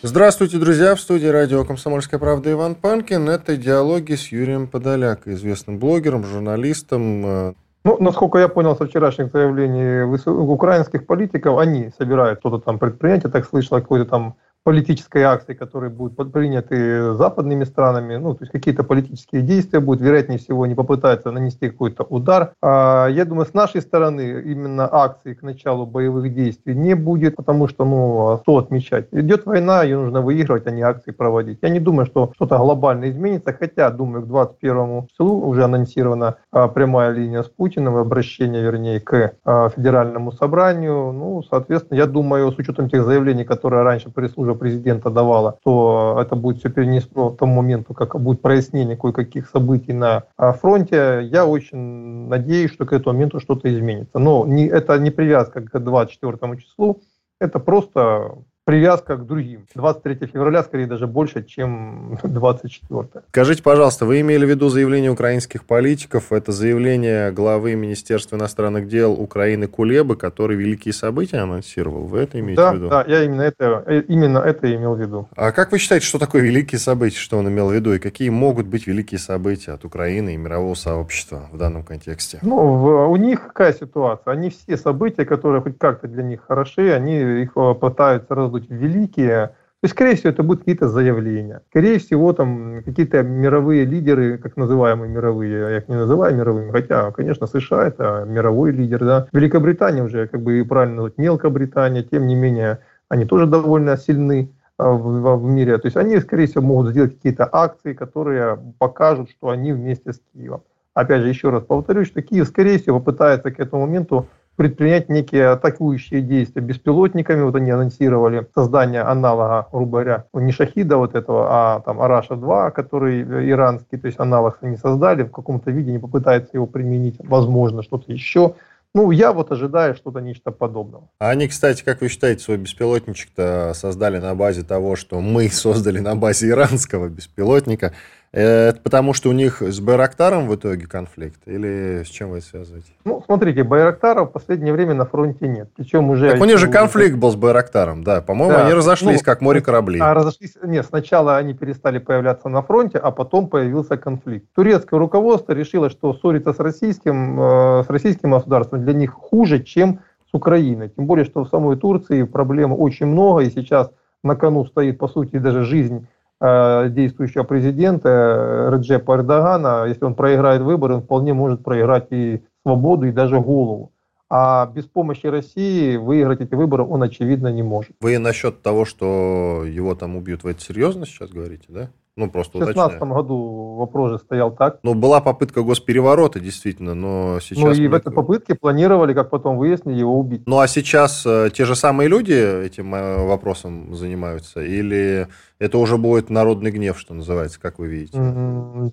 Здравствуйте, друзья! В студии радио «Комсомольская правда» Иван Панкин. Это диалоги с Юрием Подоляк, известным блогером, журналистом. Э, ну, насколько я понял со вчерашних заявлений украинских политиков, они собирают что-то там предпринять. Я так слышал, какой-то там политической акции, которые будут приняты западными странами, ну, то есть какие-то политические действия будут, вероятнее всего, они попытаются нанести какой-то удар. А, я думаю, с нашей стороны именно акции к началу боевых действий не будет, потому что, ну, а что отмечать? Идет война, ее нужно выигрывать, а не акции проводить. Я не думаю, что что-то глобально изменится, хотя, думаю, к 21 числу уже анонсирована а, прямая линия с Путиным, обращение, вернее, к а, федеральному собранию. Ну, соответственно, я думаю, с учетом тех заявлений, которые раньше пресс-служба президента давала, то это будет все перенесено к тому моменту, как будет прояснение кое-каких событий на а, фронте. Я очень надеюсь, что к этому моменту что-то изменится. Но не, это не привязка к 24 числу, это просто привязка к другим. 23 февраля, скорее, даже больше, чем 24. Скажите, пожалуйста, вы имели в виду заявление украинских политиков? Это заявление главы Министерства иностранных дел Украины Кулебы, который великие события анонсировал? Вы это имеете да, в виду? Да, я именно это, э, именно это имел в виду. А как вы считаете, что такое великие события, что он имел в виду, и какие могут быть великие события от Украины и мирового сообщества в данном контексте? Ну, в, у них какая ситуация? Они все события, которые хоть как-то для них хороши, они их э, пытаются раздуть будут великие, то есть, скорее всего, это будут какие-то заявления. Скорее всего, там какие-то мировые лидеры, как называемые мировые, я их не называю мировыми, хотя, конечно, США это мировой лидер, да. Великобритания уже, как бы правильно назвать, мелкобритания, тем не менее, они тоже довольно сильны а, в, в мире. То есть они, скорее всего, могут сделать какие-то акции, которые покажут, что они вместе с Киевом. Опять же, еще раз повторюсь, что Киев, скорее всего, попытается к этому моменту предпринять некие атакующие действия беспилотниками. Вот они анонсировали создание аналога, грубо говоря, не Шахида вот этого, а там Араша-2, который иранский, то есть аналог они создали, в каком-то виде не попытаются его применить, возможно, что-то еще. Ну, я вот ожидаю что-то нечто подобного. А они, кстати, как вы считаете, свой беспилотничек-то создали на базе того, что мы создали на базе иранского беспилотника. Это потому, что у них с Байрактаром в итоге конфликт? Или с чем вы это связываете? Ну, смотрите, Байрактара в последнее время на фронте нет. Причем уже... Так у них же конфликт был с Байрактаром, да. По-моему, да. они разошлись, ну, как море кораблей. А разошлись... Нет, сначала они перестали появляться на фронте, а потом появился конфликт. Турецкое руководство решило, что ссориться с российским, э, с российским государством для них хуже, чем с Украиной. Тем более, что в самой Турции проблем очень много, и сейчас на кону стоит, по сути, даже жизнь Э, действующего президента э, Реджепа Эрдогана, если он проиграет выборы, он вполне может проиграть и свободу, и даже голову. А без помощи России выиграть эти выборы он, очевидно, не может. Вы насчет того, что его там убьют, вы это серьезно сейчас говорите, да? Ну, просто В 2016 году вопрос же стоял так. Ну, была попытка госпереворота, действительно, но сейчас... Ну, и в этой попытке планировали, как потом выяснили, его убить. Ну, а сейчас э, те же самые люди этим э, вопросом занимаются? Или это уже будет народный гнев, что называется, как вы видите?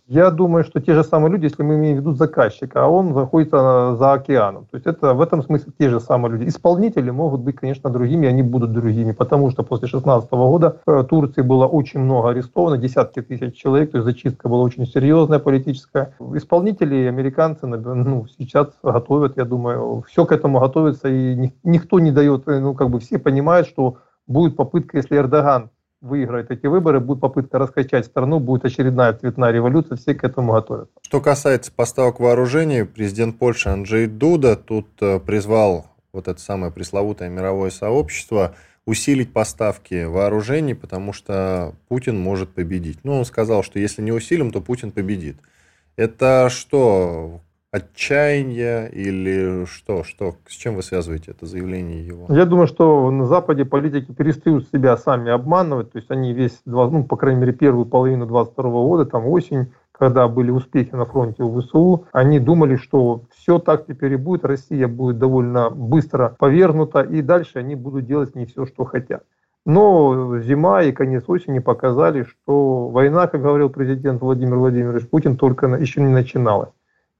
Я думаю, что те же самые люди, если мы имеем в виду заказчика, а он находится за океаном. То есть это в этом смысле те же самые люди. Исполнители могут быть, конечно, другими, они будут другими, потому что после 2016 года в Турции было очень много арестовано, десятки тысяч человек, то есть зачистка была очень серьезная политическая. Исполнители, американцы, ну, сейчас готовят, я думаю, все к этому готовится, и никто не дает, ну, как бы все понимают, что будет попытка, если Эрдоган выиграет эти выборы, будет попытка раскачать страну, будет очередная цветная революция, все к этому готовятся. Что касается поставок вооружений, президент Польши Анджей Дуда тут э, призвал вот это самое пресловутое мировое сообщество усилить поставки вооружений, потому что Путин может победить. Ну, он сказал, что если не усилим, то Путин победит. Это что, отчаяние или что? что? С чем вы связываете это заявление его? Я думаю, что на Западе политики перестают себя сами обманывать. То есть они весь, ну, по крайней мере, первую половину 22 года, там осень, когда были успехи на фронте у ВСУ, они думали, что все так теперь и будет, Россия будет довольно быстро повернута, и дальше они будут делать не все, что хотят. Но зима и конец осени показали, что война, как говорил президент Владимир Владимирович Путин, только еще не начиналась.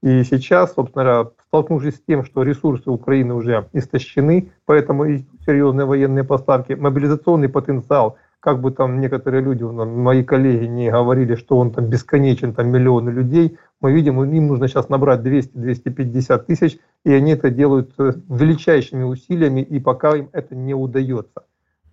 И сейчас, собственно говоря, столкнувшись с тем, что ресурсы Украины уже истощены, поэтому и серьезные военные поставки, мобилизационный потенциал, как бы там некоторые люди, мои коллеги не говорили, что он там бесконечен, там миллионы людей, мы видим, им нужно сейчас набрать 200-250 тысяч, и они это делают э, величайшими усилиями, и пока им это не удается.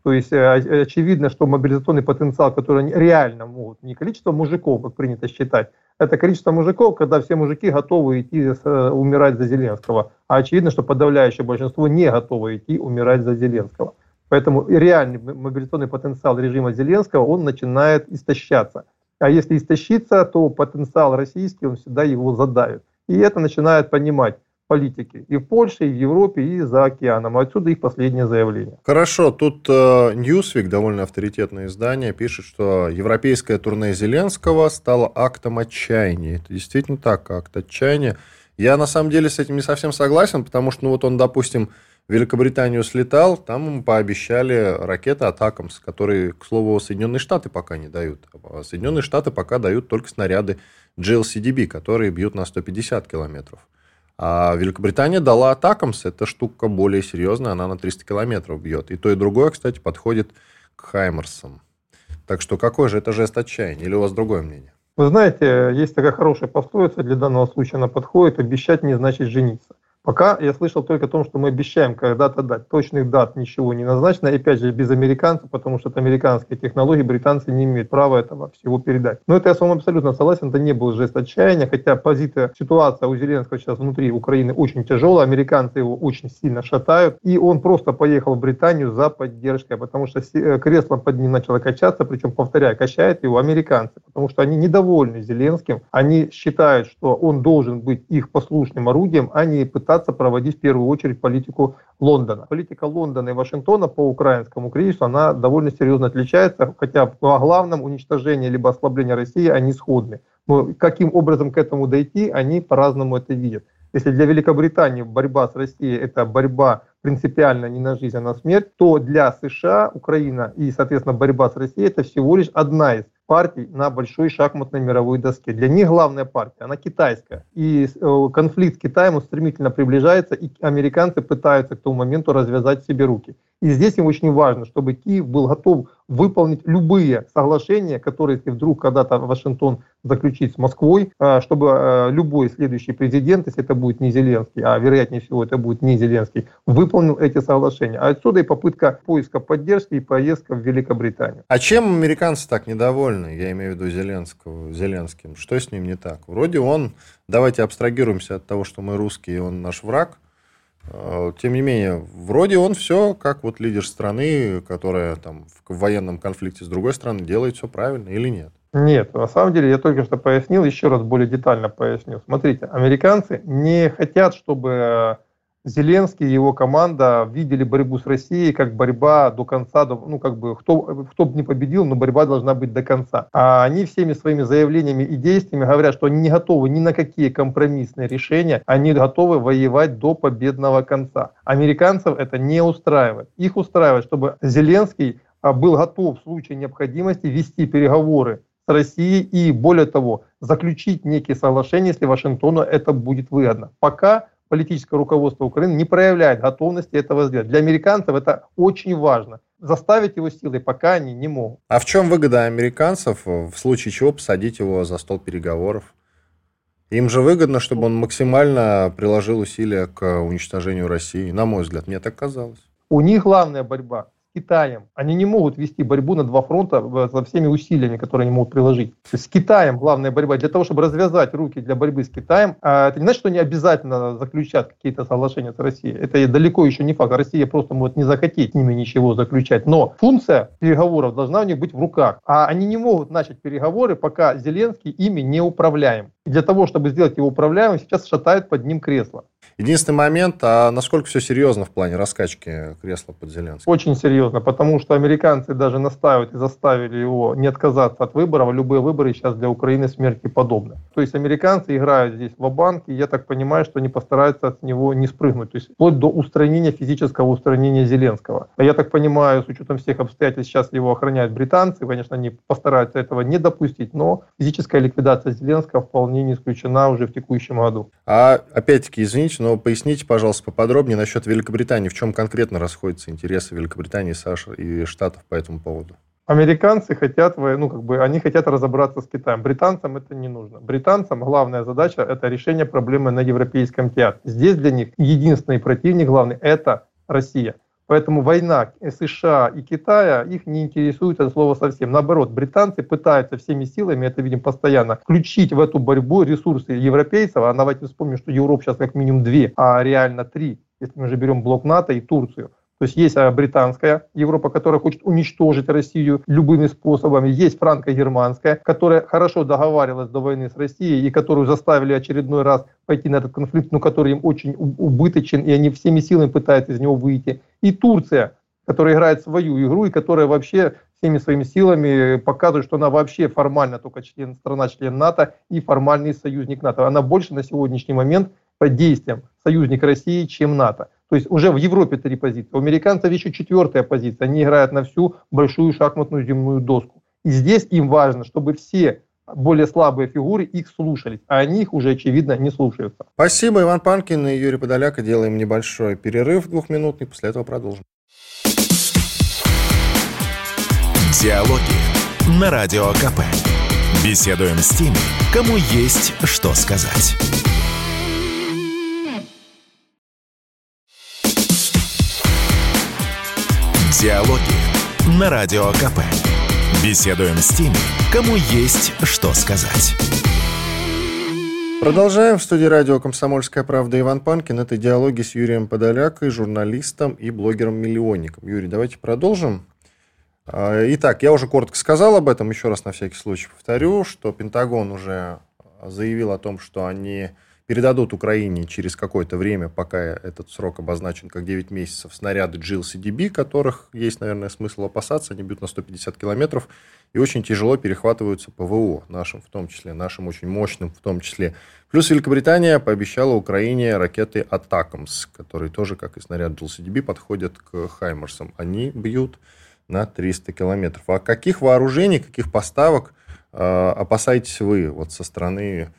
То есть э, очевидно, что мобилизационный потенциал, который реально могут, не количество мужиков, как принято считать, это количество мужиков, когда все мужики готовы идти э, умирать за Зеленского. А очевидно, что подавляющее большинство не готовы идти умирать за Зеленского. Поэтому реальный мобилизационный потенциал режима Зеленского, он начинает истощаться. А если истощиться, то потенциал российский, он всегда его задавит. И это начинает понимать политики и в Польше, и в Европе, и за океаном. Отсюда их последнее заявление. Хорошо, тут э, Newsweek, довольно авторитетное издание, пишет, что европейское турне Зеленского стало актом отчаяния. Это действительно так, акт отчаяния. Я на самом деле с этим не совсем согласен, потому что, ну вот он, допустим, в Великобританию слетал, там ему пообещали ракеты Атакамс, которые, к слову, Соединенные Штаты пока не дают. А Соединенные Штаты пока дают только снаряды GLCDB, которые бьют на 150 километров. А Великобритания дала Атакамс, эта штука более серьезная, она на 300 километров бьет. И то, и другое, кстати, подходит к Хаймерсам. Так что какой же это жест отчаяния? Или у вас другое мнение? Вы знаете, есть такая хорошая пословица, для данного случая она подходит, обещать не значит жениться. Пока я слышал только о том, что мы обещаем когда-то дать. Точных дат ничего не назначено. И опять же, без американцев, потому что это американские технологии, британцы не имеют права этого всего передать. Но это я с вами абсолютно согласен, это не был жест отчаяния, хотя позиция, ситуация у Зеленского сейчас внутри Украины очень тяжелая, американцы его очень сильно шатают, и он просто поехал в Британию за поддержкой, потому что э, кресло под ним начало качаться, причем, повторяю, качает его американцы, потому что они недовольны Зеленским, они считают, что он должен быть их послушным орудием, а не пытаться пытаться проводить в первую очередь политику Лондона. Политика Лондона и Вашингтона по украинскому кризису, она довольно серьезно отличается, хотя по главном уничтожении либо ослабления России они сходны. Но каким образом к этому дойти, они по-разному это видят. Если для Великобритании борьба с Россией – это борьба принципиально не на жизнь, а на смерть, то для США Украина и, соответственно, борьба с Россией – это всего лишь одна из партий на большой шахматной мировой доске. Для них главная партия, она китайская. И э, конфликт с Китаем стремительно приближается, и американцы пытаются к тому моменту развязать себе руки. И здесь им очень важно, чтобы Киев был готов выполнить любые соглашения, которые, если вдруг когда-то Вашингтон заключит с Москвой, э, чтобы э, любой следующий президент, если это будет не Зеленский, а вероятнее всего это будет не Зеленский, выполнил эти соглашения. А отсюда и попытка поиска поддержки и поездка в Великобританию. А чем американцы так недовольны? Я имею в виду Зеленского, Зеленским. Что с ним не так? Вроде он, давайте абстрагируемся от того, что мы русские, он наш враг, а, тем не менее, вроде он все, как вот лидер страны, которая там в военном конфликте с другой страной делает все правильно или нет? Нет, на самом деле я только что пояснил, еще раз более детально поясню. Смотрите, американцы не хотят, чтобы Зеленский и его команда видели борьбу с Россией как борьба до конца, ну как бы кто, кто бы не победил, но борьба должна быть до конца. А они всеми своими заявлениями и действиями говорят, что они не готовы ни на какие компромиссные решения, они готовы воевать до победного конца. Американцев это не устраивает. Их устраивает, чтобы Зеленский а, был готов в случае необходимости вести переговоры с Россией и, более того, заключить некие соглашения, если Вашингтону это будет выгодно. Пока политическое руководство Украины не проявляет готовности этого сделать. Для американцев это очень важно. Заставить его силой пока они не могут. А в чем выгода американцев, в случае чего посадить его за стол переговоров? Им же выгодно, чтобы он максимально приложил усилия к уничтожению России. На мой взгляд, мне так казалось. У них главная борьба Китаем. Они не могут вести борьбу на два фронта со всеми усилиями, которые они могут приложить. То есть с Китаем главная борьба. Для того, чтобы развязать руки для борьбы с Китаем, а это не значит, что они обязательно заключат какие-то соглашения с Россией. Это далеко еще не факт. Россия просто может не захотеть с ними ничего заключать. Но функция переговоров должна у них быть в руках. А они не могут начать переговоры, пока Зеленский ими не управляем. И для того, чтобы сделать его управляемым, сейчас шатает под ним кресло. Единственный момент, а насколько все серьезно в плане раскачки кресла под Зеленским? Очень серьезно, потому что американцы даже настаивают и заставили его не отказаться от выборов. Любые выборы сейчас для Украины смерти подобны. То есть американцы играют здесь в банк и я так понимаю, что они постараются от него не спрыгнуть. То есть вплоть до устранения, физического устранения Зеленского. А я так понимаю, с учетом всех обстоятельств, сейчас его охраняют британцы. Конечно, они постараются этого не допустить, но физическая ликвидация Зеленского вполне не исключена уже в текущем году. А опять-таки, извините, но поясните, пожалуйста, поподробнее насчет Великобритании. В чем конкретно расходятся интересы Великобритании, США и Штатов по этому поводу? Американцы хотят, ну, как бы, они хотят разобраться с Китаем. Британцам это не нужно. Британцам главная задача – это решение проблемы на европейском театре. Здесь для них единственный противник главный – это Россия. Поэтому война США и Китая их не интересует это слово совсем. Наоборот, британцы пытаются всеми силами, это видим постоянно, включить в эту борьбу ресурсы европейцев. А давайте вспомним, что Европа сейчас как минимум две, а реально три, если мы же берем блок НАТО и Турцию. То есть есть а, британская Европа, которая хочет уничтожить Россию любыми способами. Есть франко-германская, которая хорошо договаривалась до войны с Россией и которую заставили очередной раз пойти на этот конфликт, но который им очень убыточен, и они всеми силами пытаются из него выйти. И Турция, которая играет свою игру и которая вообще всеми своими силами показывает, что она вообще формально только член, страна-член НАТО и формальный союзник НАТО. Она больше на сегодняшний момент по действиям союзник России, чем НАТО. То есть уже в Европе три позиции. У американцев еще четвертая позиция. Они играют на всю большую шахматную земную доску. И здесь им важно, чтобы все более слабые фигуры их слушались, а они их уже, очевидно, не слушаются. Спасибо, Иван Панкин и Юрий Подоляка. Делаем небольшой перерыв двухминутный, после этого продолжим. Диалоги на Радио КП. Беседуем с теми, кому есть что сказать. Диалоги на Радио КП. Беседуем с теми, кому есть что сказать. Продолжаем. В студии радио «Комсомольская правда» Иван Панкин. Это диалоги с Юрием Подолякой, журналистом и блогером-миллионником. Юрий, давайте продолжим. А, итак, я уже коротко сказал об этом, еще раз на всякий случай повторю, что Пентагон уже заявил о том, что они передадут Украине через какое-то время, пока этот срок обозначен как 9 месяцев, снаряды GLCDB, которых есть, наверное, смысл опасаться. Они бьют на 150 километров и очень тяжело перехватываются ПВО, нашим в том числе, нашим очень мощным в том числе. Плюс Великобритания пообещала Украине ракеты «Атакамс», которые тоже, как и снаряд GLCDB, подходят к «Хаймерсам». Они бьют на 300 километров. А каких вооружений, каких поставок э, опасаетесь вы вот со стороны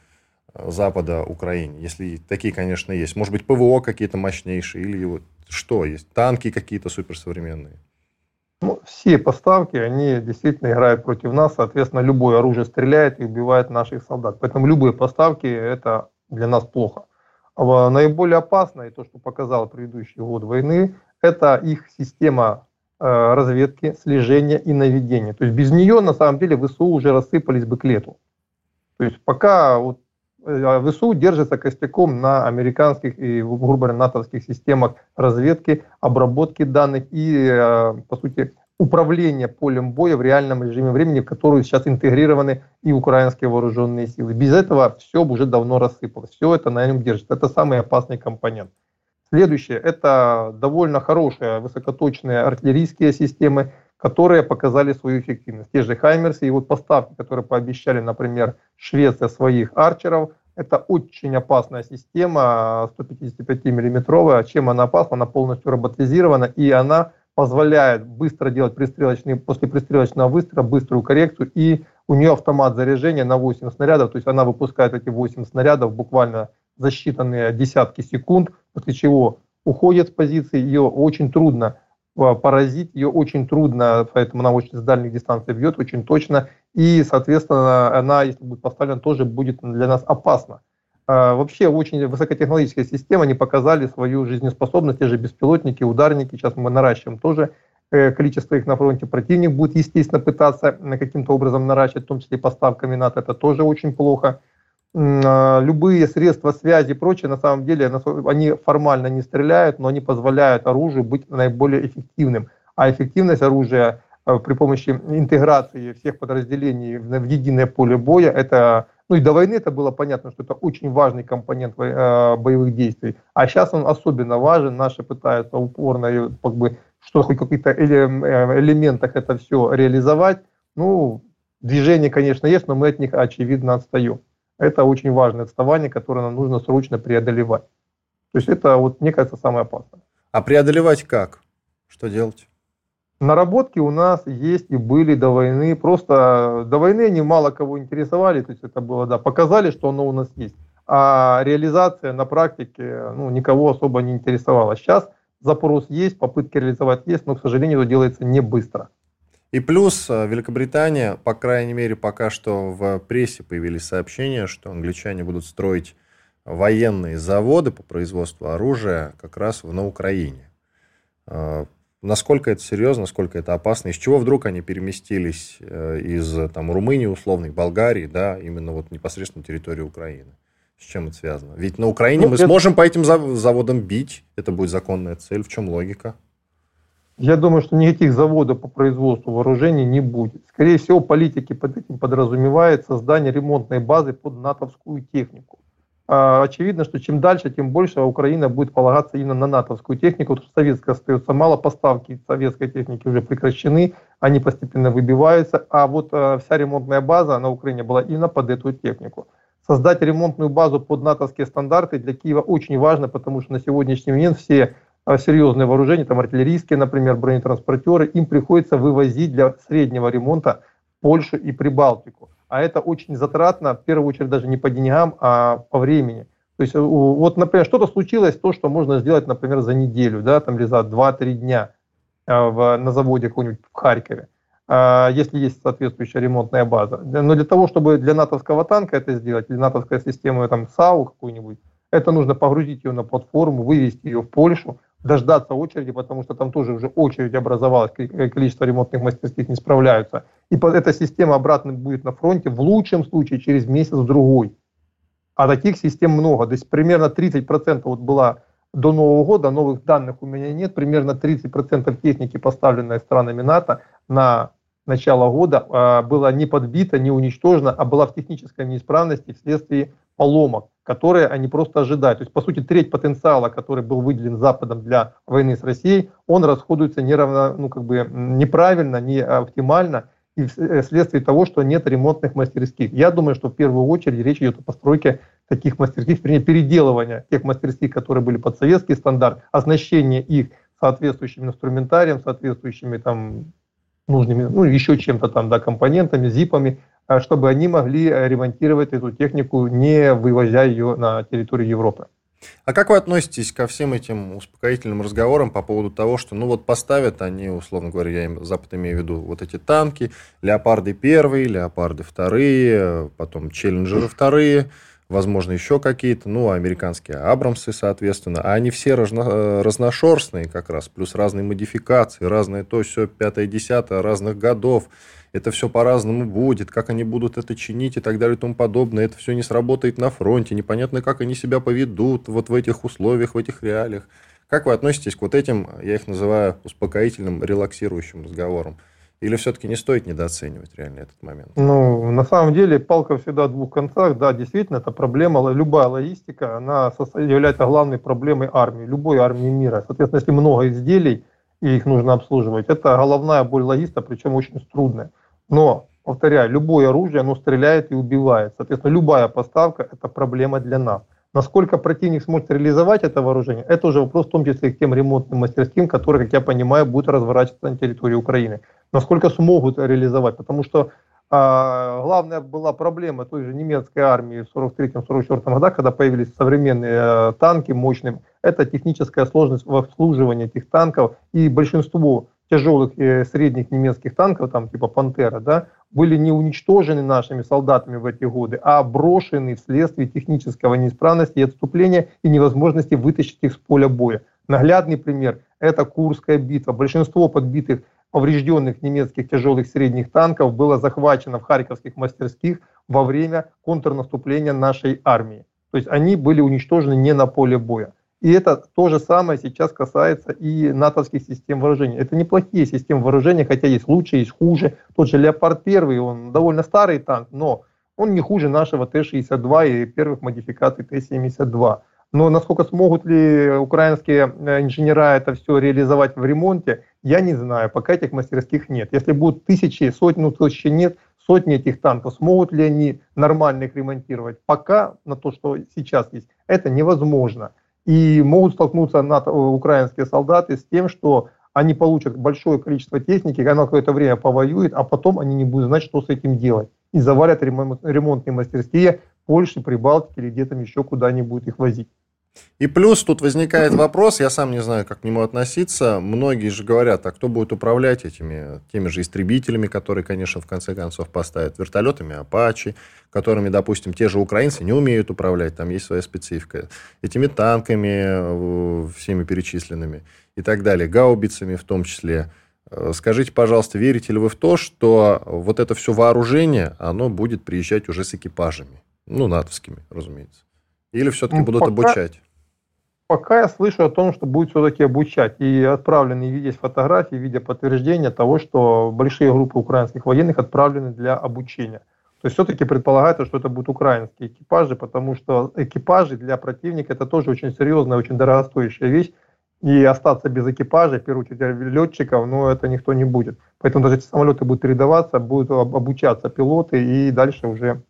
Запада Украине, если такие, конечно, есть. Может быть, ПВО какие-то мощнейшие или вот что есть? Танки какие-то суперсовременные? Ну, все поставки, они действительно играют против нас. Соответственно, любое оружие стреляет и убивает наших солдат. Поэтому любые поставки – это для нас плохо. А наиболее опасное, то, что показал предыдущий год войны, это их система э, разведки, слежения и наведения. То есть без нее, на самом деле, ВСУ уже рассыпались бы к лету. То есть пока вот ВСУ держится костяком на американских и, грубо говоря, натовских системах разведки, обработки данных и, э, по сути, управления полем боя в реальном режиме времени, в которую сейчас интегрированы и украинские вооруженные силы. Без этого все уже давно рассыпалось. Все это на нем держится. Это самый опасный компонент. Следующее – это довольно хорошие высокоточные артиллерийские системы, которые показали свою эффективность. Те же Хаймерсы и вот поставки, которые пообещали, например, Швеция своих арчеров, это очень опасная система, 155 миллиметровая. Чем она опасна? Она полностью роботизирована, и она позволяет быстро делать пристрелочный, после пристрелочного выстрела быструю коррекцию, и у нее автомат заряжения на 8 снарядов, то есть она выпускает эти 8 снарядов буквально за считанные десятки секунд, после чего уходит с позиции, ее очень трудно поразить, ее очень трудно, поэтому она очень с дальних дистанций бьет, очень точно, и, соответственно, она, если будет поставлена, тоже будет для нас опасна. А, вообще очень высокотехнологическая система, они показали свою жизнеспособность, те же беспилотники, ударники, сейчас мы наращиваем тоже э, количество их на фронте. Противник будет, естественно, пытаться каким-то образом наращивать, в том числе поставками НАТО, это тоже очень плохо. А, любые средства связи и прочее, на самом деле, они формально не стреляют, но они позволяют оружию быть наиболее эффективным. А эффективность оружия э, при помощи интеграции всех подразделений в единое поле боя, это Ну и до войны это было понятно, что это очень важный компонент э, боевых действий. А сейчас он особенно важен. Наши пытаются упорно, как бы, что хоть каких-то э, элементах это все реализовать. Ну, движение, конечно, есть, но мы от них, очевидно, отстаем. Это очень важное отставание, которое нам нужно срочно преодолевать. То есть это, вот, мне кажется, самое опасное. А преодолевать как? Что делать? Наработки у нас есть и были до войны. Просто до войны они мало кого интересовали. То есть это было, да, показали, что оно у нас есть. А реализация на практике ну, никого особо не интересовала. Сейчас запрос есть, попытки реализовать есть, но, к сожалению, это делается не быстро. И плюс э, Великобритания, по крайней мере, пока что в прессе появились сообщения, что англичане будут строить военные заводы по производству оружия как раз на Украине. Э, насколько это серьезно, насколько это опасно, из чего вдруг они переместились э, из там, Румынии, условной, Болгарии, да, именно вот непосредственно на территорию Украины. С чем это связано? Ведь на Украине ну, мы это... сможем по этим заводам бить, это будет законная цель, в чем логика? Я думаю, что никаких заводов по производству вооружений не будет. Скорее всего, политики под этим подразумевают создание ремонтной базы под натовскую технику. А, очевидно, что чем дальше, тем больше Украина будет полагаться именно на натовскую технику, потому что советская остается мало, поставки советской техники уже прекращены, они постепенно выбиваются, а вот а, вся ремонтная база на Украине была именно под эту технику. Создать ремонтную базу под натовские стандарты для Киева очень важно, потому что на сегодняшний момент все а, серьезные вооружения, там артиллерийские, например, бронетранспортеры, им приходится вывозить для среднего ремонта Польшу и Прибалтику а это очень затратно, в первую очередь даже не по деньгам, а по времени. То есть, вот, например, что-то случилось, то, что можно сделать, например, за неделю, да, там, или за 2-3 дня э, в, на заводе какой-нибудь в Харькове, э, если есть соответствующая ремонтная база. Но для того, чтобы для натовского танка это сделать, или натовской системы там САУ какую-нибудь, это нужно погрузить ее на платформу, вывести ее в Польшу, дождаться очереди, потому что там тоже уже очередь образовалась, количество ремонтных мастерских не справляются. И эта система обратно будет на фронте в лучшем случае через месяц-другой. А таких систем много. То есть примерно 30% вот была до Нового года, новых данных у меня нет, примерно 30% техники, поставленной странами НАТО на начало года, а, была не подбита, не уничтожена, а была в технической неисправности вследствие поломок, которые они просто ожидают. То есть, по сути, треть потенциала, который был выделен Западом для войны с Россией, он расходуется неравно, ну, как бы неправильно, не оптимально, и э, вследствие того, что нет ремонтных мастерских. Я думаю, что в первую очередь речь идет о постройке таких мастерских, вернее, переделывания тех мастерских, которые были под советский стандарт, оснащение их соответствующим инструментарием, соответствующими там нужными, ну, еще чем-то там, да, компонентами, зипами, чтобы они могли э, ремонтировать эту технику, не вывозя ее на территорию Европы. А как вы относитесь ко всем этим успокоительным разговорам по поводу того, что, ну вот поставят они, условно говоря, я им, Запад имею в виду, вот эти танки, леопарды первые, леопарды вторые, потом челленджеры вторые, возможно, еще какие-то, ну, американские Абрамсы, соответственно, а они все разно, э, разношерстные как раз, плюс разные модификации, разное то, все, пятое, десятое, разных годов, это все по-разному будет, как они будут это чинить и так далее и тому подобное. Это все не сработает на фронте, непонятно, как они себя поведут вот в этих условиях, в этих реалиях. Как вы относитесь к вот этим, я их называю успокоительным, релаксирующим разговорам? Или все-таки не стоит недооценивать реально этот момент? Ну, на самом деле, палка всегда о двух концах. Да, действительно, это проблема, любая логистика, она является главной проблемой армии, любой армии мира. Соответственно, если много изделий, и их нужно обслуживать, это головная боль логиста, причем очень трудная. Но, повторяю, любое оружие, оно стреляет и убивает. Соответственно, любая поставка – это проблема для нас. Насколько противник сможет реализовать это вооружение, это уже вопрос в том числе к тем ремонтным мастерским, которые, как я понимаю, будут разворачиваться на территории Украины. Насколько смогут реализовать, потому что а, главная была проблема той же немецкой армии в 1943-1944 годах, когда появились современные а, танки мощные, это техническая сложность в обслуживании этих танков, и большинство тяжелых и средних немецких танков, там типа «Пантера», да, были не уничтожены нашими солдатами в эти годы, а брошены вследствие технического неисправности и отступления и невозможности вытащить их с поля боя. Наглядный пример – это Курская битва. Большинство подбитых, поврежденных немецких тяжелых средних танков было захвачено в харьковских мастерских во время контрнаступления нашей армии. То есть они были уничтожены не на поле боя. И это то же самое сейчас касается и натовских систем вооружения. Это неплохие системы вооружения, хотя есть лучше, есть хуже. Тот же Леопард 1, он довольно старый танк, но он не хуже нашего Т-62 и первых модификаций Т-72. Но насколько смогут ли украинские э, инженера это все реализовать в ремонте, я не знаю. Пока этих мастерских нет. Если будут тысячи, сотни, ну тысячи нет, сотни этих танков, смогут ли они нормально их ремонтировать? Пока на то, что сейчас есть, это невозможно. И могут столкнуться НАТО, э, украинские солдаты с тем, что они получат большое количество техники, она какое-то время повоюет, а потом они не будут знать, что с этим делать. И завалят ремонтные мастерские Польши, Прибалтики или где-то еще куда-нибудь их возить. И плюс тут возникает вопрос, я сам не знаю, как к нему относиться. Многие же говорят, а кто будет управлять этими, теми же истребителями, которые, конечно, в конце концов поставят, вертолетами Апачи, которыми, допустим, те же украинцы не умеют управлять, там есть своя специфика, этими танками, э, всеми перечисленными и так далее, гаубицами в том числе. Э, скажите, пожалуйста, верите ли вы в то, что вот это все вооружение, оно будет приезжать уже с экипажами? Ну, натовскими, разумеется. Или все-таки ну, будут пока, обучать? Пока я слышу о том, что будет все-таки обучать. И отправлены есть фотографии в виде подтверждения того, что большие группы украинских военных отправлены для обучения. То есть все-таки предполагается, что это будут украинские экипажи, потому что экипажи для противника это тоже очень серьезная, очень дорогостоящая вещь. И остаться без экипажа, в первую очередь летчиков, ну это никто не будет. Поэтому даже эти самолеты будут передаваться, будут обучаться пилоты и дальше уже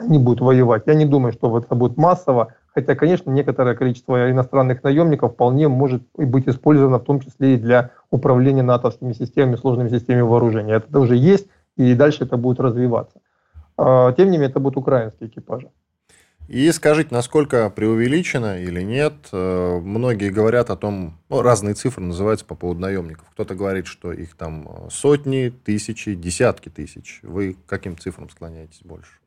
они будут воевать. Я не думаю, что это будет массово, хотя, конечно, некоторое количество иностранных наемников вполне может быть использовано, в том числе и для управления натовскими системами, сложными системами вооружения. Это уже есть, и дальше это будет развиваться. А, тем не менее, это будут украинские экипажи. И скажите, насколько преувеличено или нет? Э, многие говорят о том, ну, разные цифры называются по поводу наемников. Кто-то говорит, что их там сотни, тысячи, десятки тысяч. Вы к каким цифрам склоняетесь больше?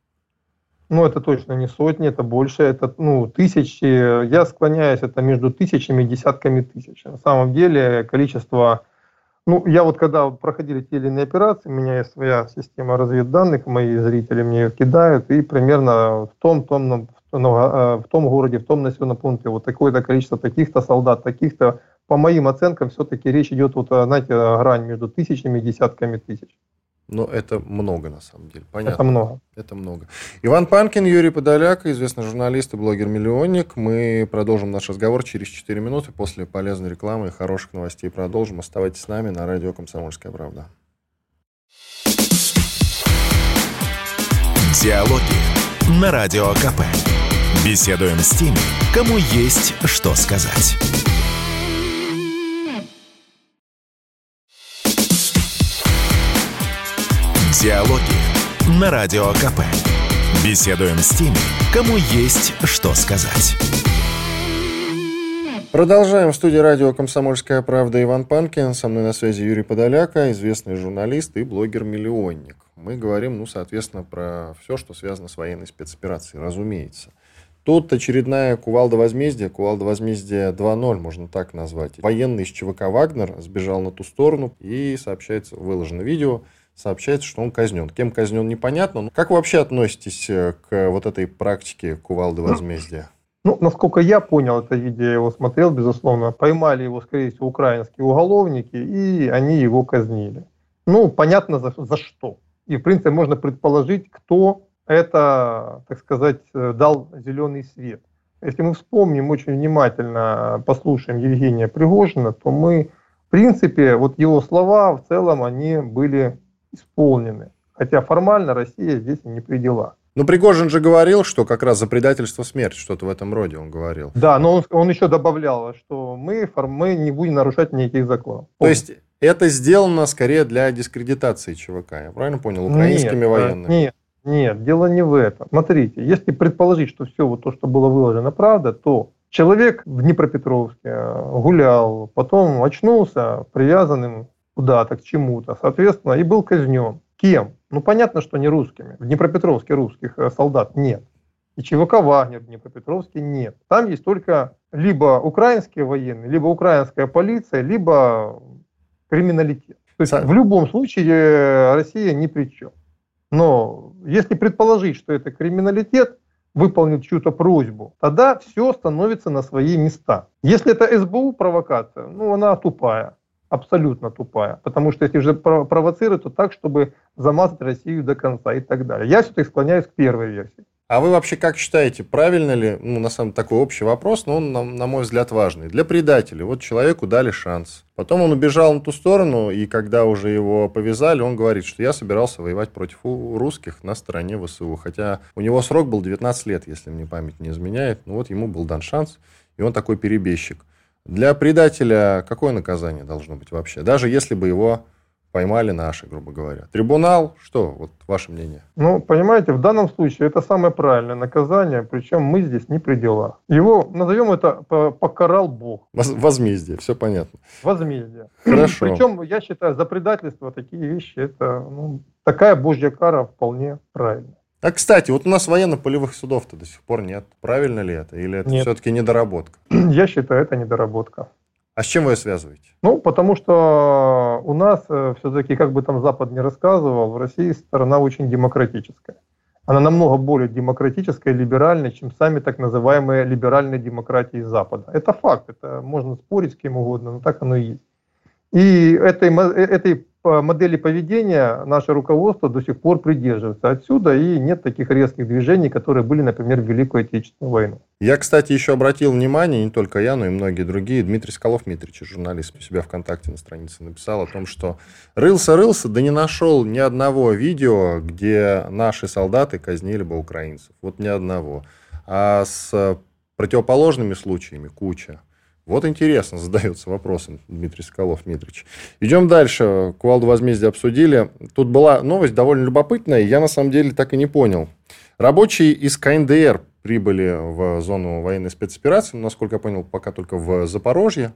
Ну, это точно не сотни, это больше, это ну, тысячи. Я склоняюсь, это между тысячами и десятками тысяч. На самом деле количество... Ну, я вот когда проходили те или иные операции, у меня есть своя система разведданных, мои зрители мне ее кидают, и примерно в том, том, в, том городе, в том населенном пункте вот такое-то количество таких-то солдат, таких-то, по моим оценкам, все-таки речь идет, вот, знаете, грань между тысячами и десятками тысяч. Но это много, на самом деле. Понятно. Это много. Это много. Иван Панкин, Юрий Подоляк, известный журналист и блогер-миллионник. Мы продолжим наш разговор через 4 минуты после полезной рекламы и хороших новостей. Продолжим. Оставайтесь с нами на радио «Комсомольская правда». Диалоги на Радио КП. Беседуем с теми, кому есть что сказать. Диалоги на Радио КП. Беседуем с теми, кому есть что сказать. Продолжаем в студии радио «Комсомольская правда» Иван Панкин. Со мной на связи Юрий Подоляка, известный журналист и блогер-миллионник. Мы говорим, ну, соответственно, про все, что связано с военной спецоперацией, разумеется. Тут очередная кувалда возмездия, кувалда возмездия 2.0, можно так назвать. Военный из ЧВК «Вагнер» сбежал на ту сторону и, сообщается, выложено видео – сообщается, что он казнен. Кем казнен, непонятно. Но как вы вообще относитесь э, к вот этой практике кувалды ну, возмездия? Ну, насколько я понял это видео, я его смотрел, безусловно, поймали его, скорее всего, украинские уголовники, и они его казнили. Ну, понятно, за, за что. И, в принципе, можно предположить, кто это, так сказать, э, дал зеленый свет. Если мы вспомним очень внимательно, послушаем Евгения Пригожина, то мы, в принципе, вот его слова в целом, они были исполнены. Хотя формально Россия здесь не при делах. Ну, Пригожин же говорил, что как раз за предательство смерть, что-то в этом роде он говорил. Да, но он, он еще добавлял, что мы, мы не будем нарушать никаких законов. То есть это сделано скорее для дискредитации ЧВК, я правильно понял, украинскими нет, военными? Нет, нет, дело не в этом. Смотрите, если предположить, что все вот то, что было выложено, правда, то человек в Днепропетровске э, гулял, потом очнулся привязанным куда-то, к чему-то, соответственно, и был казнен. Кем? Ну, понятно, что не русскими. В Днепропетровске русских э, солдат нет. И ЧВК «Вагнер» в Днепропетровске нет. Там есть только либо украинские военные, либо украинская полиция, либо криминалитет. То есть в любом случае э, Россия ни при чем. Но если предположить, что это криминалитет, выполнит чью-то просьбу, тогда все становится на свои места. Если это СБУ провокация, ну она тупая. Абсолютно тупая. Потому что если уже провоцируют, то так, чтобы замазать Россию до конца и так далее. Я все-таки склоняюсь к первой версии. А вы вообще как считаете, правильно ли, ну, на самом деле, такой общий вопрос, но он, на, на мой взгляд, важный. Для предателя, вот человеку дали шанс. Потом он убежал на ту сторону, и когда уже его повязали, он говорит, что я собирался воевать против русских на стороне ВСУ. Хотя у него срок был 19 лет, если мне память не изменяет. Ну вот ему был дан шанс, и он такой перебежчик. Для предателя какое наказание должно быть вообще? Даже если бы его поймали наши, грубо говоря. Трибунал, что, вот ваше мнение? Ну, понимаете, в данном случае это самое правильное наказание, причем мы здесь не при делах. Его, назовем это, покарал Бог. Возмездие, все понятно. Возмездие. Хорошо. Причем, я считаю, за предательство такие вещи, это ну, такая божья кара вполне правильная. А, кстати, вот у нас военно-полевых судов-то до сих пор нет. Правильно ли это? Или это все-таки недоработка? Я считаю, это недоработка. А с чем вы ее связываете? Ну, потому что у нас э, все-таки, как бы там Запад не рассказывал, в России страна очень демократическая. Она намного более демократическая и либеральная, чем сами так называемые либеральные демократии Запада. Это факт, это можно спорить с кем угодно, но так оно и есть. И этой, э, этой модели поведения наше руководство до сих пор придерживается. Отсюда и нет таких резких движений, которые были, например, в Великую Отечественную войну. Я, кстати, еще обратил внимание, не только я, но и многие другие, Дмитрий Скалов-Митрич, журналист у себя ВКонтакте на странице написал о том, что рылся-рылся, да не нашел ни одного видео, где наши солдаты казнили бы украинцев. Вот ни одного. А с противоположными случаями куча. Вот интересно, задается вопросом Дмитрий Соколов Дмитриевич. Идем дальше. Кувалду возмездия обсудили. Тут была новость довольно любопытная, я на самом деле так и не понял. Рабочие из КНДР прибыли в зону военной спецоперации, насколько я понял, пока только в Запорожье,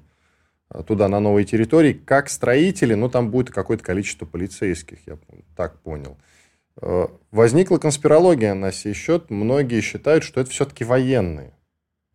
туда, на новые территории, как строители, но там будет какое-то количество полицейских, я так понял. Э, возникла конспирология на сей счет. Многие считают, что это все-таки военные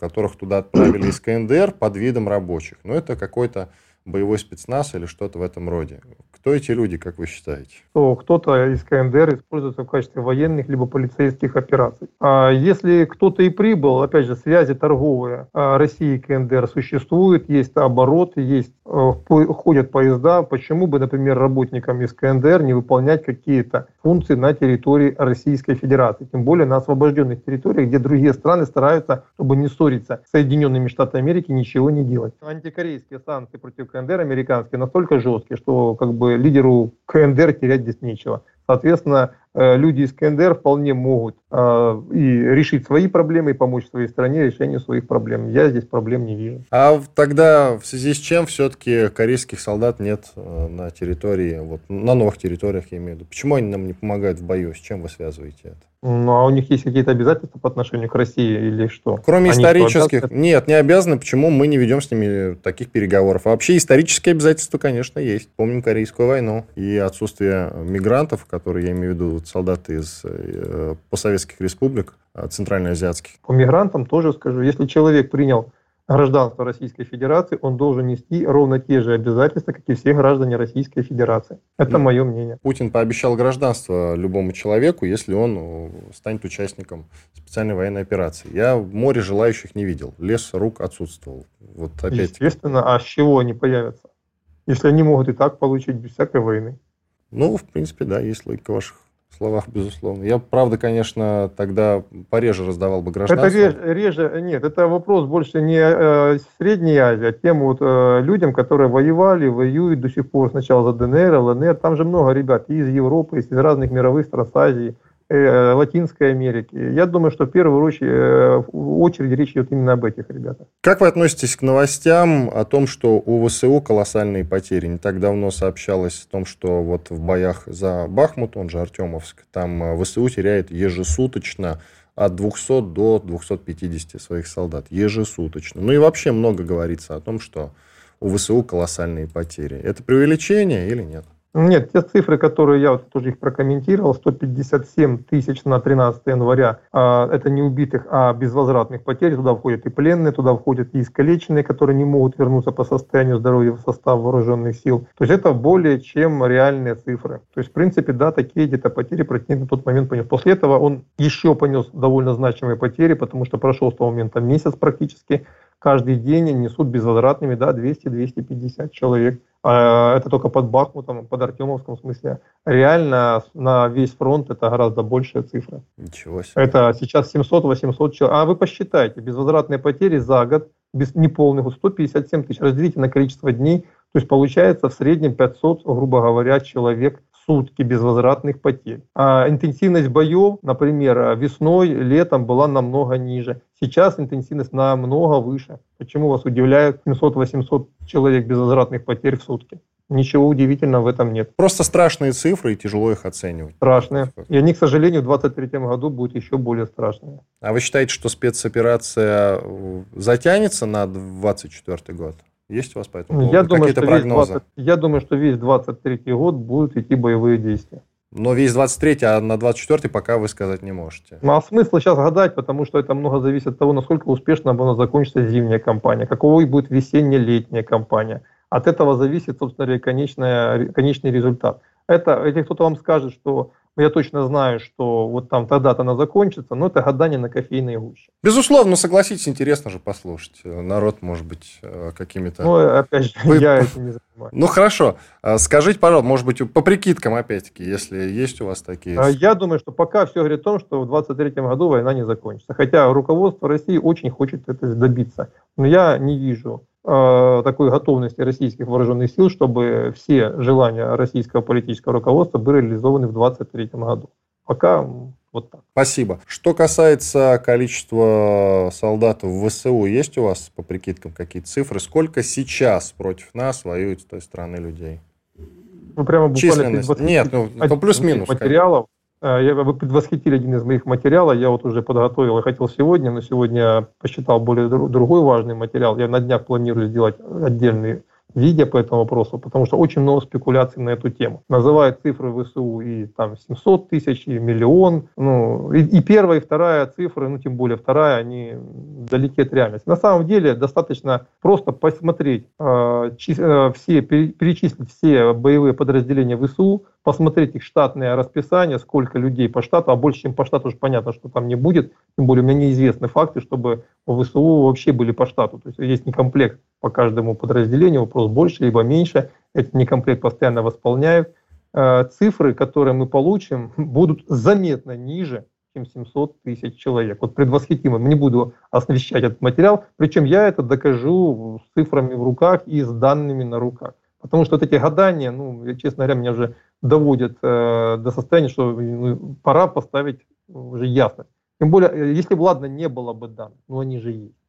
которых туда отправили из КНДР под видом рабочих. Но это какой-то боевой спецназ или что-то в этом роде. Кто эти люди, как вы считаете? То кто-то из КНДР используется в качестве военных либо полицейских операций. А если кто-то и прибыл, опять же, связи торговые а, России и КНДР существуют, есть обороты, есть э, ходят поезда, почему бы, например, работникам из КНДР не выполнять какие-то функции на территории Российской Федерации, тем более на освобожденных территориях, где другие страны стараются, чтобы не ссориться с Соединенными Штатами Америки, ничего не делать. Антикорейские санкции против КНДР американские настолько жесткие, что как бы лидеру КНДР терять здесь нечего. Соответственно, э, люди из КНДР вполне могут э, и решить свои проблемы, и помочь своей стране решению своих проблем. Я здесь проблем не вижу. А тогда в связи с чем все-таки корейских солдат нет э, на территории, вот на новых территориях, я имею в виду? Почему они нам не помогают в бою? С чем вы связываете это? Ну, а у них есть какие-то обязательства по отношению к России или что? Кроме Они исторических. Нет, не обязаны. Почему мы не ведем с ними таких переговоров? А вообще исторические обязательства, конечно, есть. Помним Корейскую войну и отсутствие мигрантов, которые, я имею в виду, солдаты из э, постсоветских республик, э, центральноазиатских. По мигрантам тоже скажу. Если человек принял гражданство Российской Федерации, он должен нести ровно те же обязательства, как и все граждане Российской Федерации. Это ну, мое мнение. Путин пообещал гражданство любому человеку, если он э, станет участником специальной военной операции. Я море желающих не видел. Лес рук отсутствовал. Вот опять. Естественно, а с чего они появятся? Если они могут и так получить без всякой войны. Ну, в принципе, да, есть логика ваших словах, безусловно. Я, правда, конечно, тогда пореже раздавал бы гражданство. Это реже, реже нет, это вопрос больше не э, Средней Азии, а тем вот э, людям, которые воевали, воюют до сих пор сначала за ДНР, ЛНР. Там же много ребят из Европы, из разных мировых стран, с Азии. Э, Латинской Америки. Я думаю, что в первую очередь, э, очередь речь идет именно об этих ребятах. Как вы относитесь к новостям о том, что у ВСУ колоссальные потери? Не так давно сообщалось о том, что вот в боях за Бахмут, он же Артемовск, там э, ВСУ теряет ежесуточно от 200 до 250 своих солдат. Ежесуточно. Ну и вообще много говорится о том, что у ВСУ колоссальные потери. Это преувеличение или нет? Нет, те цифры, которые я вот тоже их прокомментировал, 157 тысяч на 13 января, а, это не убитых, а безвозвратных потерь. Туда входят и пленные, туда входят и искалеченные, которые не могут вернуться по состоянию здоровья в состав вооруженных сил. То есть это более чем реальные цифры. То есть, в принципе, да, такие где-то потери противник на тот момент понес. После этого он еще понес довольно значимые потери, потому что прошел с того момента месяц практически, каждый день несут безвозвратными да, 200-250 человек. А это только под Бахмутом, под Артемовском смысле. Реально на весь фронт это гораздо большая цифра. Ничего себе. Это сейчас 700-800 человек. А вы посчитайте, безвозвратные потери за год, без неполных, 157 тысяч, разделите на количество дней, то есть получается в среднем 500, грубо говоря, человек сутки безвозвратных потерь. А интенсивность боев, например, весной, летом была намного ниже. Сейчас интенсивность намного выше. Почему вас удивляет 700-800 человек безвозвратных потерь в сутки? Ничего удивительного в этом нет. Просто страшные цифры и тяжело их оценивать. Страшные. И они, к сожалению, в 2023 году будут еще более страшные. А вы считаете, что спецоперация затянется на 2024 год? Есть у вас по этому поводу я думаю, какие-то прогнозы? 20, я думаю, что весь 23 год будут идти боевые действия. Но весь 23 а на 24 пока вы сказать не можете. Ну, а смысл сейчас гадать, потому что это много зависит от того, насколько успешно была закончится зимняя кампания, какого будет весенне-летняя кампания. От этого зависит, собственно говоря, конечный, конечный результат. Это, если кто-то вам скажет, что я точно знаю, что вот там тогда-то она закончится, но это гадание на кофейной гуще. Безусловно, согласитесь, интересно же послушать. Народ, может быть, э, какими-то... Ну, опять же, Вы... я этим не занимаюсь. Ну, хорошо. А скажите, пожалуйста, может быть, по прикидкам, опять-таки, если есть у вас такие... А я думаю, что пока все говорит о том, что в 2023 году война не закончится. Хотя руководство России очень хочет это добиться. Но я не вижу Э, такой готовности российских вооруженных сил, чтобы все желания российского политического руководства были реализованы в 2023 году. Пока вот так. Спасибо. Что касается количества солдат в ВСУ, есть у вас по прикидкам какие-то цифры? Сколько сейчас против нас воюет с той стороны людей? Ну, прямо буквально Численность. Нет, ну, ну плюс-минус. Материалов. Э, я, вы предвосхитили один из моих материалов, я вот уже подготовил и хотел сегодня, но сегодня посчитал более другой важный материал. Я на днях планирую сделать отдельный видео по этому вопросу, потому что очень много спекуляций на эту тему. Называют цифры ВСУ и там 700 тысяч, и миллион. Ну, и, и первая, и вторая цифры, ну тем более вторая, они далеки от реальности. На самом деле достаточно просто посмотреть, э, чи, э, все, перечислить все боевые подразделения ВСУ, посмотреть их штатное расписание, сколько людей по штату, а больше, чем по штату, уже понятно, что там не будет. Тем более, у меня неизвестны факты, чтобы в ВСУ вообще были по штату. То есть есть не комплект по каждому подразделению, вопрос больше либо меньше. Этот некомплект постоянно восполняют. Э, цифры, которые мы получим, будут заметно ниже, чем 700 тысяч человек. Вот предвосхитимо. Не буду освещать этот материал. Причем я это докажу с цифрами в руках и с данными на руках. Потому что вот эти гадания, ну, честно говоря, меня уже доводят э, до состояния, что ну, пора поставить уже ясно. Тем более, э, если бы, ладно, не было бы данных, но они же есть.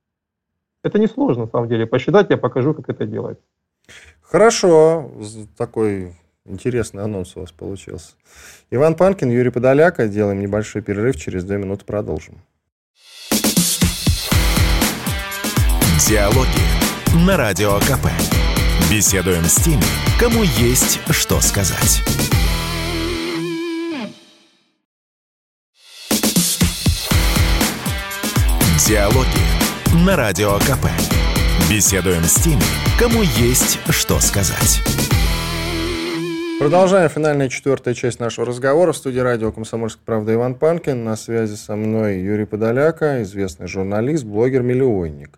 Это несложно, на самом деле, посчитать, я покажу, как это делается. Хорошо, такой интересный анонс у вас получился. Иван Панкин, Юрий Подоляка. Делаем небольшой перерыв, через две минуты продолжим. Диалоги на Радио КП. Беседуем с теми, кому есть что сказать. Диалоги на Радио КП. Беседуем с теми, кому есть что сказать. Продолжаем финальная четвертая часть нашего разговора. В студии радио «Комсомольская правда» Иван Панкин. На связи со мной Юрий Подоляка, известный журналист, блогер-миллионник.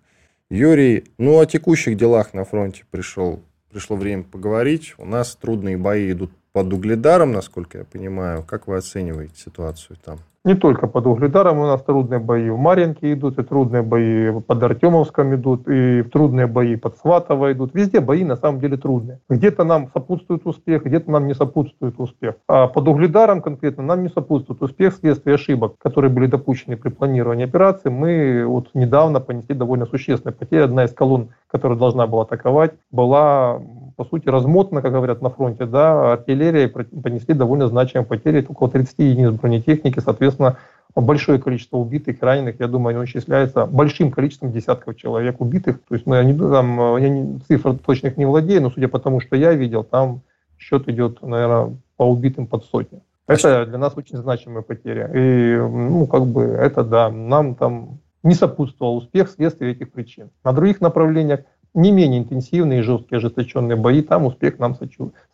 Юрий, ну о текущих делах на фронте пришел, пришло время поговорить. У нас трудные бои идут под Угледаром, насколько я понимаю. Как вы оцениваете ситуацию там? Не только под Угледаром у нас трудные бои в Маринке идут, и трудные бои под Артемовском идут, и трудные бои под Сватово идут. Везде бои на самом деле трудные. Где-то нам сопутствует успех, где-то нам не сопутствует успех. А под Угледаром конкретно нам не сопутствует успех вследствие ошибок, которые были допущены при планировании операции. Мы вот недавно понесли довольно существенные потери. Одна из колонн, которая должна была атаковать, была по сути, размотана, как говорят на фронте, да, артиллерия понесли довольно значимые потери, около 30 единиц бронетехники, соответственно, большое количество убитых, раненых, я думаю, они исчисляются большим количеством десятков человек убитых. То есть, ну, я, не, там, я не, цифр точных не владею, но судя по тому, что я видел, там счет идет, наверное, по убитым под сотню. Это для нас очень значимая потеря. И, ну, как бы, это да, нам там не сопутствовал успех вследствие этих причин. На других направлениях не менее интенсивные жесткие ожесточенные бои, там успех нам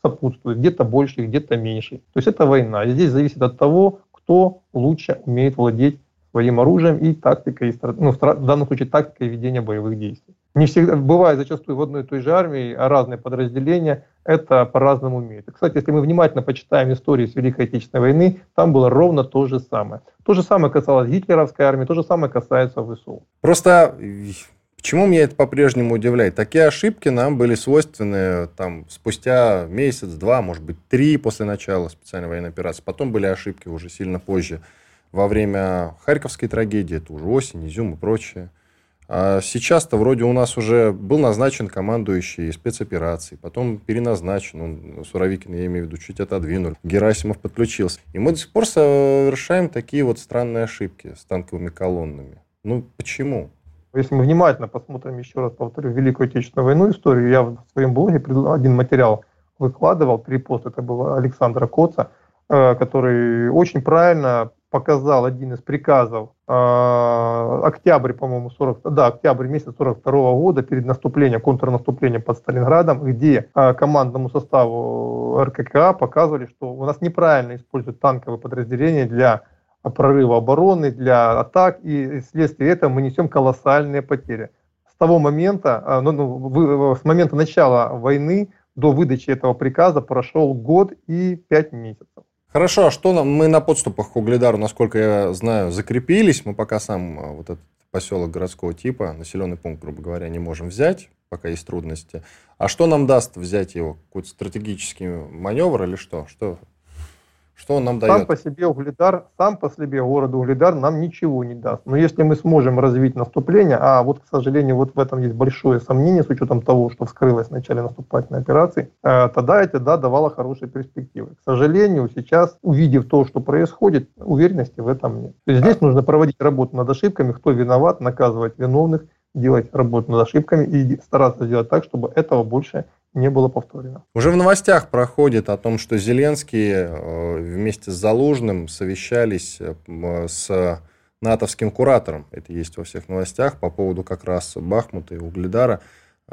сопутствует. Где-то больше, где-то меньше. То есть это война. И здесь зависит от того, кто лучше умеет владеть своим оружием и тактикой, ну, в данном случае тактикой ведения боевых действий. Не всегда, бывает зачастую в одной и той же армии, а разные подразделения это по-разному умеют. Кстати, если мы внимательно почитаем историю с Великой Отечественной войны, там было ровно то же самое. То же самое касалось гитлеровской армии, то же самое касается ВСУ. Просто Почему меня это по-прежнему удивляет? Такие ошибки нам были свойственны там, спустя месяц, два, может быть, три после начала специальной военной операции. Потом были ошибки уже сильно позже. Во время Харьковской трагедии, это уже осень, Изюм и прочее. А сейчас-то вроде у нас уже был назначен командующий спецоперацией, потом переназначен, он, Суровикин, я имею в виду, чуть отодвинули, Герасимов подключился. И мы до сих пор совершаем такие вот странные ошибки с танковыми колоннами. Ну, почему? Если мы внимательно посмотрим, еще раз повторю, Великую Отечественную войну историю, я в своем блоге один материал выкладывал, перепост, это был Александра Коца, э, который очень правильно показал один из приказов э, октябрь, по-моему, 40, да, октябрь месяц 42 года перед наступлением, контрнаступлением под Сталинградом, где э, командному составу РККА показывали, что у нас неправильно используют танковые подразделения для прорыва обороны, для атак, и вследствие этого мы несем колоссальные потери. С того момента, а, ну, ну, с момента начала войны до выдачи этого приказа прошел год и пять месяцев. Хорошо, а что нам, мы на подступах к Угледару, насколько я знаю, закрепились, мы пока сам а, вот этот поселок городского типа, населенный пункт, грубо говоря, не можем взять, пока есть трудности. А что нам даст взять его? Какой-то стратегический маневр или что? Что что он нам дает? Сам по себе Угледар, сам по себе город Угледар нам ничего не даст. Но если мы сможем развить наступление, а вот, к сожалению, вот в этом есть большое сомнение с учетом того, что вскрылось в начале наступательной операции, э, тогда это, да, давало хорошие перспективы. К сожалению, сейчас, увидев то, что происходит, уверенности в этом нет. То есть здесь нужно проводить работу над ошибками, кто виноват, наказывать виновных, делать работу над ошибками и стараться сделать так, чтобы этого больше не было повторено. Уже в новостях проходит о том, что Зеленский э, вместе с Залужным совещались э, с натовским куратором. Это есть во всех новостях по поводу как раз Бахмута и Угледара.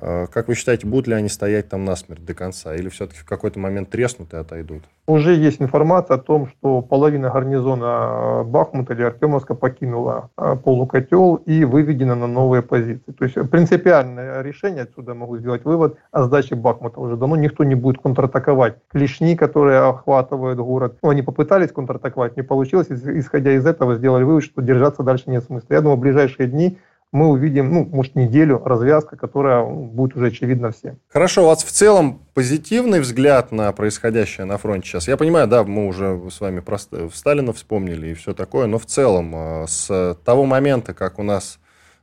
Э, как вы считаете, будут ли они стоять там насмерть до конца? Или все-таки в какой-то момент треснут и отойдут? Уже есть информация о том, что половина гарнизона Бахмута или Артемовска покинула э, полукотел и выведена на новые позиции. То есть принципиальное решение, отсюда могу сделать вывод, о сдаче Бахмута уже давно никто не будет контратаковать. Клешни, которые охватывают город, ну, они попытались контратаковать, не получилось. Исходя из этого, сделали вывод, что держаться дальше нет смысла. Я думаю, в ближайшие дни мы увидим, ну, может, неделю развязка, которая будет уже очевидна всем. Хорошо, у вас в целом позитивный взгляд на происходящее на фронте сейчас? Я понимаю, да, мы уже с вами про Сталина вспомнили и все такое, но в целом э, с того момента, как у нас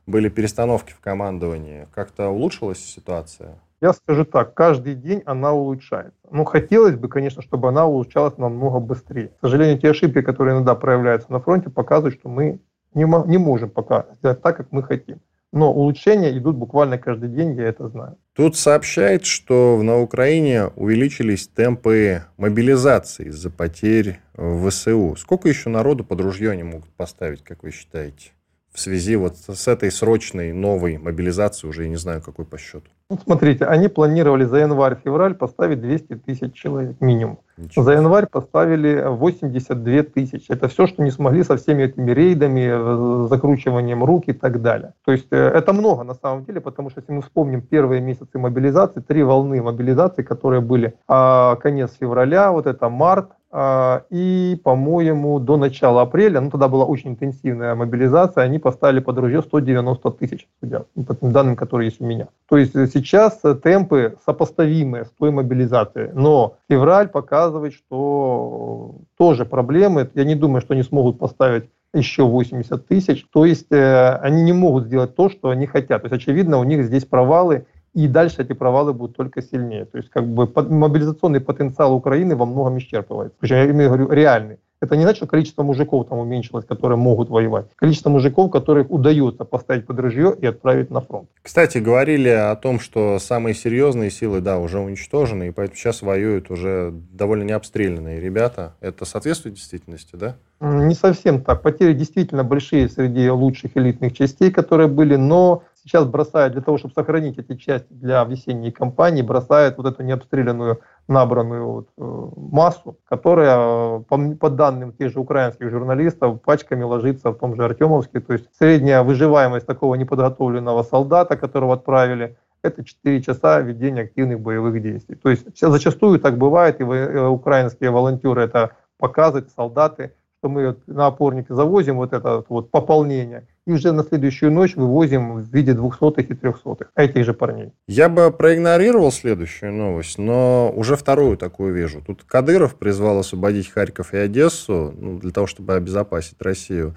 были перестановки в командовании, как-то улучшилась ситуация? Я скажу так, каждый день она улучшается. Ну, хотелось бы, конечно, чтобы она улучшалась намного быстрее. К сожалению, те ошибки, которые иногда проявляются на фронте, показывают, что мы не, не можем пока сделать так, как мы хотим. Но улучшения идут буквально каждый день, я это знаю. Тут сообщает, что на Украине увеличились темпы мобилизации из-за потерь в ВСУ. Сколько еще народу под ружье они могут поставить, как вы считаете? В связи вот с этой срочной новой мобилизацией, уже я не знаю, какой по счету. Ну, смотрите, они планировали за январь-февраль поставить 200 тысяч человек минимум. Ничего. За январь поставили 82 тысячи. Это все, что не смогли со всеми этими рейдами, э, закручиванием рук и так далее. То есть э, это много на самом деле, потому что если мы вспомним первые месяцы мобилизации, три волны мобилизации, которые были а, конец февраля, вот это март, и, по-моему, до начала апреля, ну тогда была очень интенсивная мобилизация, они поставили под ружье 190 тысяч, судя по тем данным, которые есть у меня. То есть сейчас темпы сопоставимые с той мобилизацией, но февраль показывает, что тоже проблемы. Я не думаю, что они смогут поставить еще 80 тысяч. То есть э, они не могут сделать то, что они хотят. То есть очевидно, у них здесь провалы, и дальше эти провалы будут только сильнее. То есть как бы мобилизационный потенциал Украины во многом исчерпывается. Причем я имею в виду реальный. Это не значит, что количество мужиков там уменьшилось, которые могут воевать. Количество мужиков, которых удается поставить под ружье и отправить на фронт. Кстати, говорили о том, что самые серьезные силы, да, уже уничтожены, и поэтому сейчас воюют уже довольно необстрелянные ребята. Это соответствует действительности, да? Не совсем так. Потери действительно большие среди лучших элитных частей, которые были, но сейчас бросают для того, чтобы сохранить эти части для весенней кампании, бросают вот эту необстрелянную набранную вот, э, массу, которая, по, по данным тех же украинских журналистов, пачками ложится в том же Артемовске. То есть средняя выживаемость такого неподготовленного солдата, которого отправили, это 4 часа ведения активных боевых действий. То есть зачастую так бывает, и э, украинские волонтеры это показывают, солдаты, что мы на опорнике завозим вот это вот пополнение, и уже на следующую ночь вывозим в виде двухсотых и трехсотых этих же парней. Я бы проигнорировал следующую новость, но уже вторую такую вижу. Тут Кадыров призвал освободить Харьков и Одессу ну, для того, чтобы обезопасить Россию.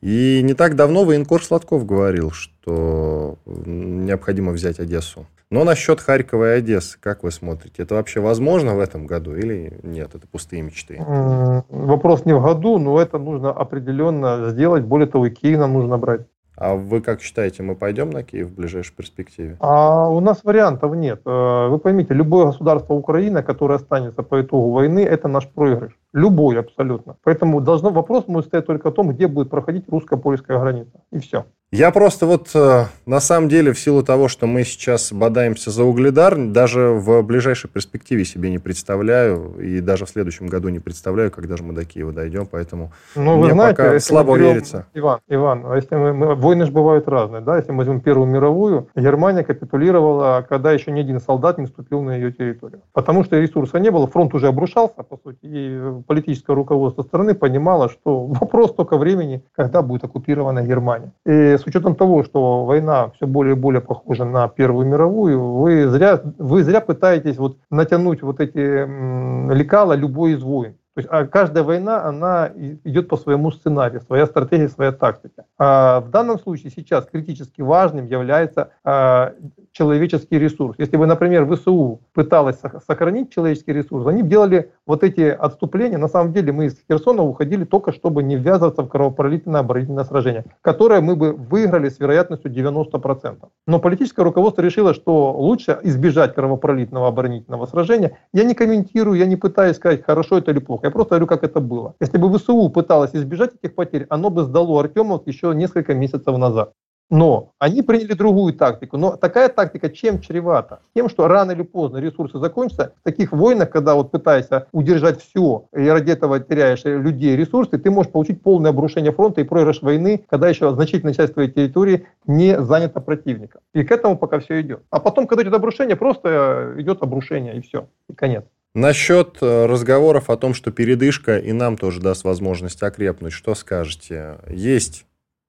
И не так давно военкор Сладков говорил, что необходимо взять Одессу. Но насчет Харькова и Одессы, как вы смотрите, это вообще возможно в этом году или нет? Это пустые мечты? Вопрос не в году, но это нужно определенно сделать. Более того, и Киев нам нужно брать. А вы как считаете, мы пойдем на Киев в ближайшей перспективе? А у нас вариантов нет. Э, вы поймите, любое государство Украины, которое останется по итогу войны, это наш проигрыш. Любой абсолютно. Поэтому должно, вопрос может стоять только о том, где будет проходить русско-польская граница. И все. Я просто вот э, на самом деле в силу того, что мы сейчас бодаемся за угледар, даже в ближайшей перспективе себе не представляю и даже в следующем году не представляю, когда же мы до Киева дойдем, поэтому ну, мне знаете, пока слабо берем, верится. Иван, Иван, а если мы, мы, войны же бывают разные, да, если мы возьмем Первую мировую, Германия капитулировала, когда еще ни один солдат не вступил на ее территорию, потому что ресурса не было, фронт уже обрушался, по сути, и политическое руководство страны понимало, что вопрос только времени, когда будет оккупирована Германия. И с учетом того, что война все более и более похожа на Первую мировую, вы зря, вы зря пытаетесь вот натянуть вот эти лекала любой из войн. То есть а каждая война, она идет по своему сценарию, своя стратегия, своя тактика. А в данном случае сейчас критически важным является а, человеческий ресурс. Если бы, например, ВСУ пыталась сохранить человеческий ресурс, они делали вот эти отступления. На самом деле мы из Херсона уходили только, чтобы не ввязываться в кровопролитное оборонительное сражение, которое мы бы выиграли с вероятностью 90%. Но политическое руководство решило, что лучше избежать кровопролитного оборонительного сражения. Я не комментирую, я не пытаюсь сказать, хорошо это или плохо. Я просто говорю, как это было. Если бы ВСУ пыталось избежать этих потерь, оно бы сдало Артемов еще несколько месяцев назад. Но они приняли другую тактику. Но такая тактика чем чревата? Тем, что рано или поздно ресурсы закончатся. В таких войнах, когда вот пытаешься удержать все, и ради этого теряешь людей, ресурсы, ты можешь получить полное обрушение фронта и проигрыш войны, когда еще значительная часть твоей территории не занята противником. И к этому пока все идет. А потом, когда идет обрушение, просто идет обрушение и все, и конец. Насчет э, разговоров о том, что передышка и нам тоже даст возможность окрепнуть, что скажете? Есть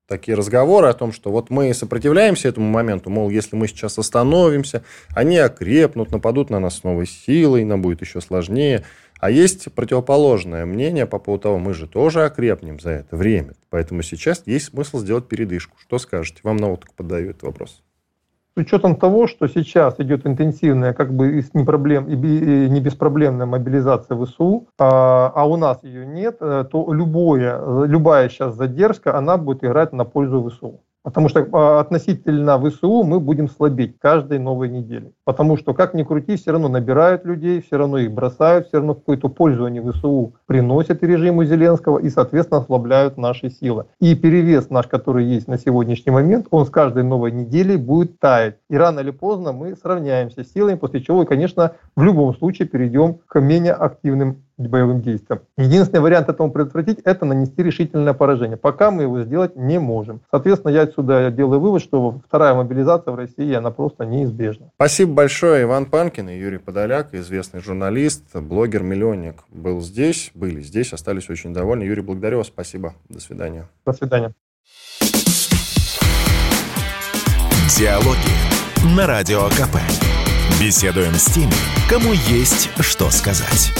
такие разговоры о том, что вот мы сопротивляемся этому моменту, мол, если мы сейчас остановимся, они окрепнут, нападут на нас с новой силой, нам будет еще сложнее. А есть противоположное мнение по поводу того, мы же тоже окрепнем за это время. Поэтому сейчас есть смысл сделать передышку. Что скажете? Вам на отдых подаю этот вопрос учетом того, что сейчас идет интенсивная, как бы не, проблем, и не беспроблемная мобилизация ВСУ, а, а у нас ее нет, э, то любое, любая сейчас задержка, она будет играть на пользу ВСУ. Потому что а, относительно ВСУ мы будем слабеть каждой новой неделе. Потому что, как ни крути, все равно набирают людей, все равно их бросают, все равно какую-то пользу они ВСУ приносят режиму Зеленского и, соответственно, ослабляют наши силы. И перевес наш, который есть на сегодняшний момент, он с каждой новой неделей будет таять. И рано или поздно мы сравняемся с силами, после чего, конечно, в любом случае перейдем к менее активным боевым действиям. Единственный вариант этому предотвратить – это нанести решительное поражение. Пока мы его сделать не можем. Соответственно, я отсюда делаю вывод, что вторая мобилизация в России, она просто неизбежна. Спасибо большое. Иван Панкин и Юрий Подоляк, известный журналист, блогер-миллионник, был здесь, были здесь, остались очень довольны. Юрий, благодарю вас. Спасибо. До свидания. До свидания. Диалоги на Радио КП. Беседуем с теми, кому есть что сказать.